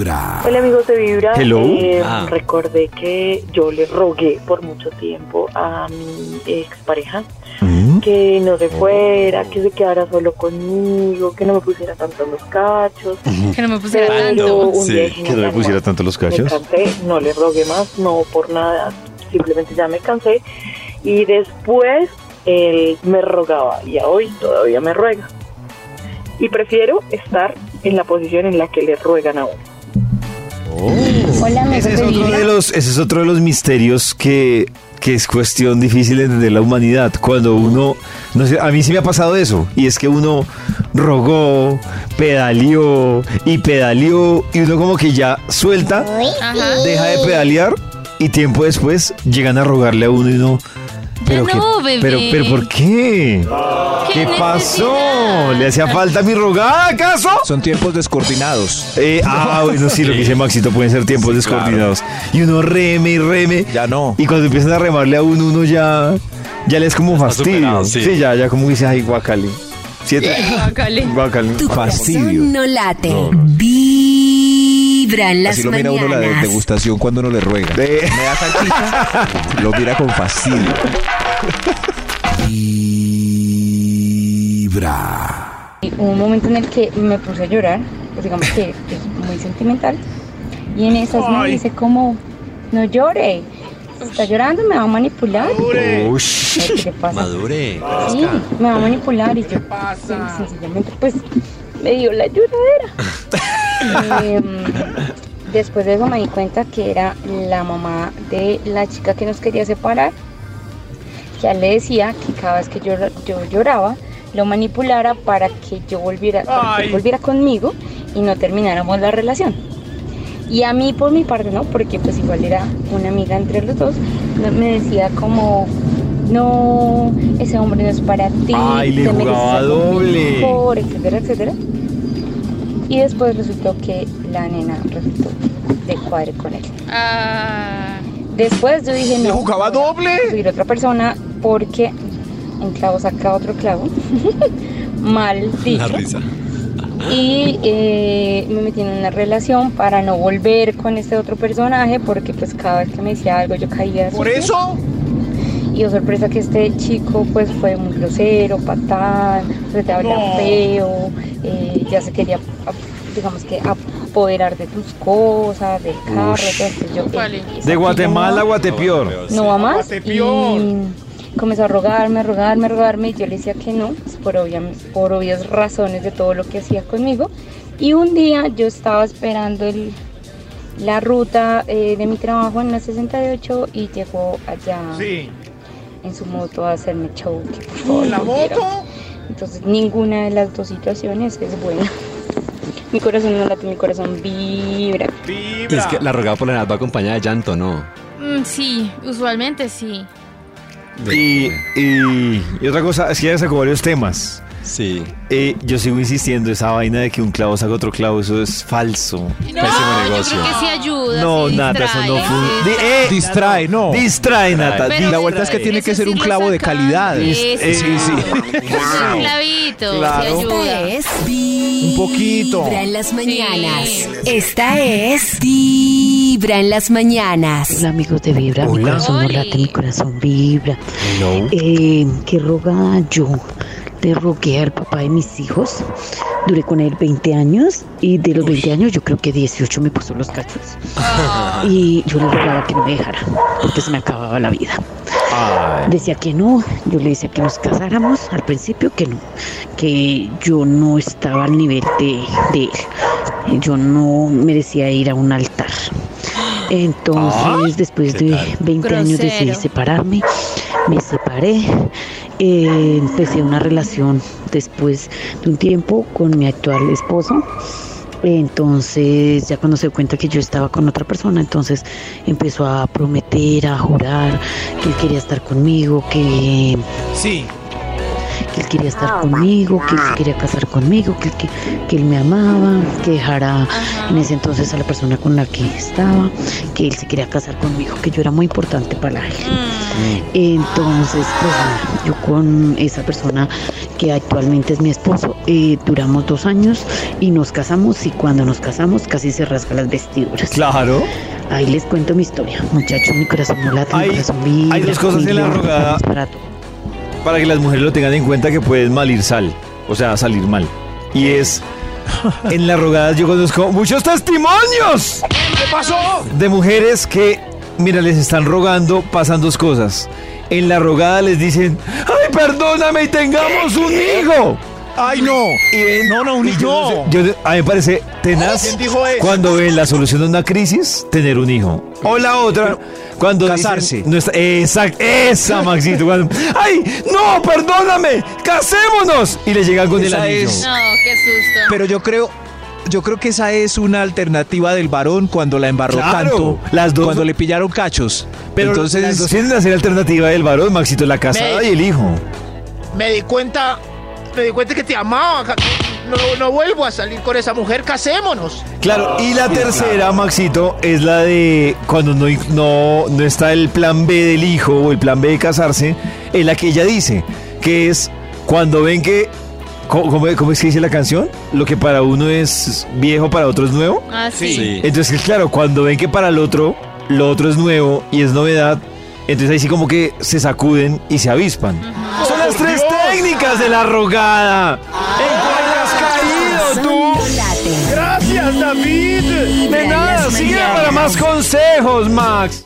Vibra. Hola amigos de Vibra. Hello. Eh, Ah. Recordé que yo le rogué por mucho tiempo a mi expareja Mm. que no se fuera, que se quedara solo conmigo, que no me pusiera tanto los cachos. Que no me pusiera Pero tanto. un Sí, Que no "Ya pusiera más". tanto los Me cachos. cansé, no le rogué más, no por nada, simplemente ya me cansé. Y después él me rogaba y a hoy todavía me ruega. Y prefiero estar en la posición en la que le ruegan a uno. Hola, amigos Ese es, otro de los, ese es otro de los misterios que, que es cuestión difícil de entender la humanidad. Cuando uno, no sé, a mí sí me ha pasado eso, y es que uno rogó, pedaleó y pedaleó, y uno como que ya suelta, Ajá. deja de pedalear, y tiempo después llegan a rogarle a uno y uno. Pero, qué- bebé. pero, pero ¿por qué? ¿Qué pasó? ¿Le hacía falta mi rogada, acaso? Son tiempos descoordinados. Eh, ah, bueno, sí, lo que dice Maxito pueden ser tiempos Sí, descoordinados. Y uno reme y reme. Ya no. Y cuando empiezan a remarle a uno, uno ya, ya le es como fastidio. superado, sí. sí. ya, ya como dice, ay, guacali. Siete. Guácale. Guacali. Tu Fastidio. no late. Vibra en las Así lo mira mañanas. uno la de- degustación cuando uno le ruega. De- Me da salchicha. lo mira con fastidio. Vibra. Hubo un momento en el que me puse a llorar, pues digamos que es muy sentimental. Y en esas me dice como, no llore, está llorando, me va a manipular. Ush. ¿Qué le pasa? Madure. Sí, me va a manipular y yo sí, sencillamente pues me dio la lloradera. Em, después de eso me di cuenta que era la mamá de la chica que nos quería separar. Ya le decía que cada vez que yo, yo lloraba lo manipulara para que yo volviera, para que él volviera conmigo y no termináramos la relación. Y a mí por mi parte no, porque pues igual era una amiga entre los dos, me decía como, no, ese hombre no es para ti, Ay, le te mereces jugaba doble. mejor, etcétera, etcétera. Y después resultó que la nena resultó de cuadre con él. Ah, Después yo dije, no, jugaba voy a doble? otra persona porque un clavo saca otro clavo. Mal dicho. La risa. Y eh, me metí en una relación para no volver con este otro personaje porque pues cada vez que me decía algo yo caía. ¿Por eso? Y oh sorpresa que este chico pues fue muy grosero, patán, se te habla feo, eh, ya se quería, digamos que apoderar de tus cosas, del carro, entonces yo... Vale. eh, De Guatemala a no va- Guatepeor. no va más. Y comenzó a rogarme, a rogarme, a rogarme. Y yo le decía que no, pues, por, obvia- por obvias razones de todo lo que hacía conmigo. Y un día yo estaba esperando el, la ruta eh, de mi trabajo en la 68 y llegó allá en su moto a hacerme show. que por favor ¿La moto? Entonces ninguna de las dos situaciones es buena. Mi corazón no late, mi corazón vibra. Es que la rogada por la edad va acompañada de llanto, ¿no? mm, sí, usualmente sí. Y, y, y otra cosa, es que ya sacó varios temas. Sí. Eh, yo sigo insistiendo, esa vaina de que un clavo saca otro clavo, eso es falso. No, negocio. yo creo que sí ayuda. No, sí Nata, eso distrae, no sí fue. distrae. eh, Distrae, no. Distrae, Nata. Pero la vuelta es que tiene eso que ser sí un clavo de calidad. Eso. Eh, Sí, sí. Un clavito, Claro. sí Esta es Vibra Un poquito. en las mañanas. Esta es Vibra en las mañanas. Hola amigos de Vibra, mi Hola. corazón no late, mi corazón vibra. No. Eh, qué rogada yo le rogué al papá de mis hijos. Duré con él 20 años y de los 20 años yo creo que 18 me puso los cachos. Y yo le rogaba que no me dejara porque se me acababa la vida. Ay. Decía que no, yo le decía que nos casáramos al principio, que no, que yo no estaba al nivel de, de él. Yo no merecía ir a un altar. Entonces, después de 20 años decidí separarme, me separé, eh, empecé una relación después de un tiempo con mi actual esposo. Entonces, ya cuando se dio cuenta que yo estaba con otra persona, entonces empezó a prometer, a jurar que él quería estar conmigo, que, Sí. Que él quería estar conmigo, que él se quería casar conmigo, que, que, que él me amaba, que dejara en ese entonces a la persona con la que estaba, que él se quería casar conmigo, que yo era muy importante para él. Entonces, pues nada, yo con esa persona que actualmente es mi esposo, eh, duramos dos años y nos casamos y cuando nos casamos casi se rasga las vestiduras. Claro. Ahí les cuento mi historia, muchachos, mi corazón no late, Hay- mi corazón vibra, hay dos cosas en la rogada. Para que las mujeres lo tengan en cuenta que pueden malir sal. O sea, salir mal. Y es. En las rogadas yo conozco muchos testimonios. ¿Qué pasó? de mujeres que, mira, les están rogando, pasan dos cosas. En la rogada les dicen, ay, perdóname y tengamos un hijo. Ay, no. No, no, un yo hijo. sé- yo- a mí me parece tenaz ¿Quién dijo eso? cuando ven la solución de una crisis, tener un hijo. O la otra, cuando dicen, casarse. no está, exact- esa, Maxito. cuando, ay, no, perdóname, casémonos. Y le llegan con el Esa anillo. es- No, qué susto. Pero yo creo, yo creo que esa es una alternativa del varón cuando la embarró Claro, tanto. las dos- Cuando le pillaron cachos. Pero Entonces, las dos tienen que ser alternativa del varón, Maxito, la casada y el hijo. Me di cuenta, me di cuenta que te amaba. No, no vuelvo a salir con esa mujer, casémonos. Claro, y la tercera, Maxito, es la de cuando no, no, no está el plan B del hijo o el plan B de casarse, es la que ella dice, que es cuando ven que, ¿cómo, cómo- cómo es que dice la canción? Lo que para uno es viejo, para otro es nuevo. Ah, sí. Sí. Entonces, claro, cuando ven que para el otro, lo otro es nuevo y es novedad, entonces ahí sí como que se sacuden y se avispan. Las tres técnicas de la rogada. ¿En cuál has caído tú? Gracias, David. De nada, sigue para más consejos, Max.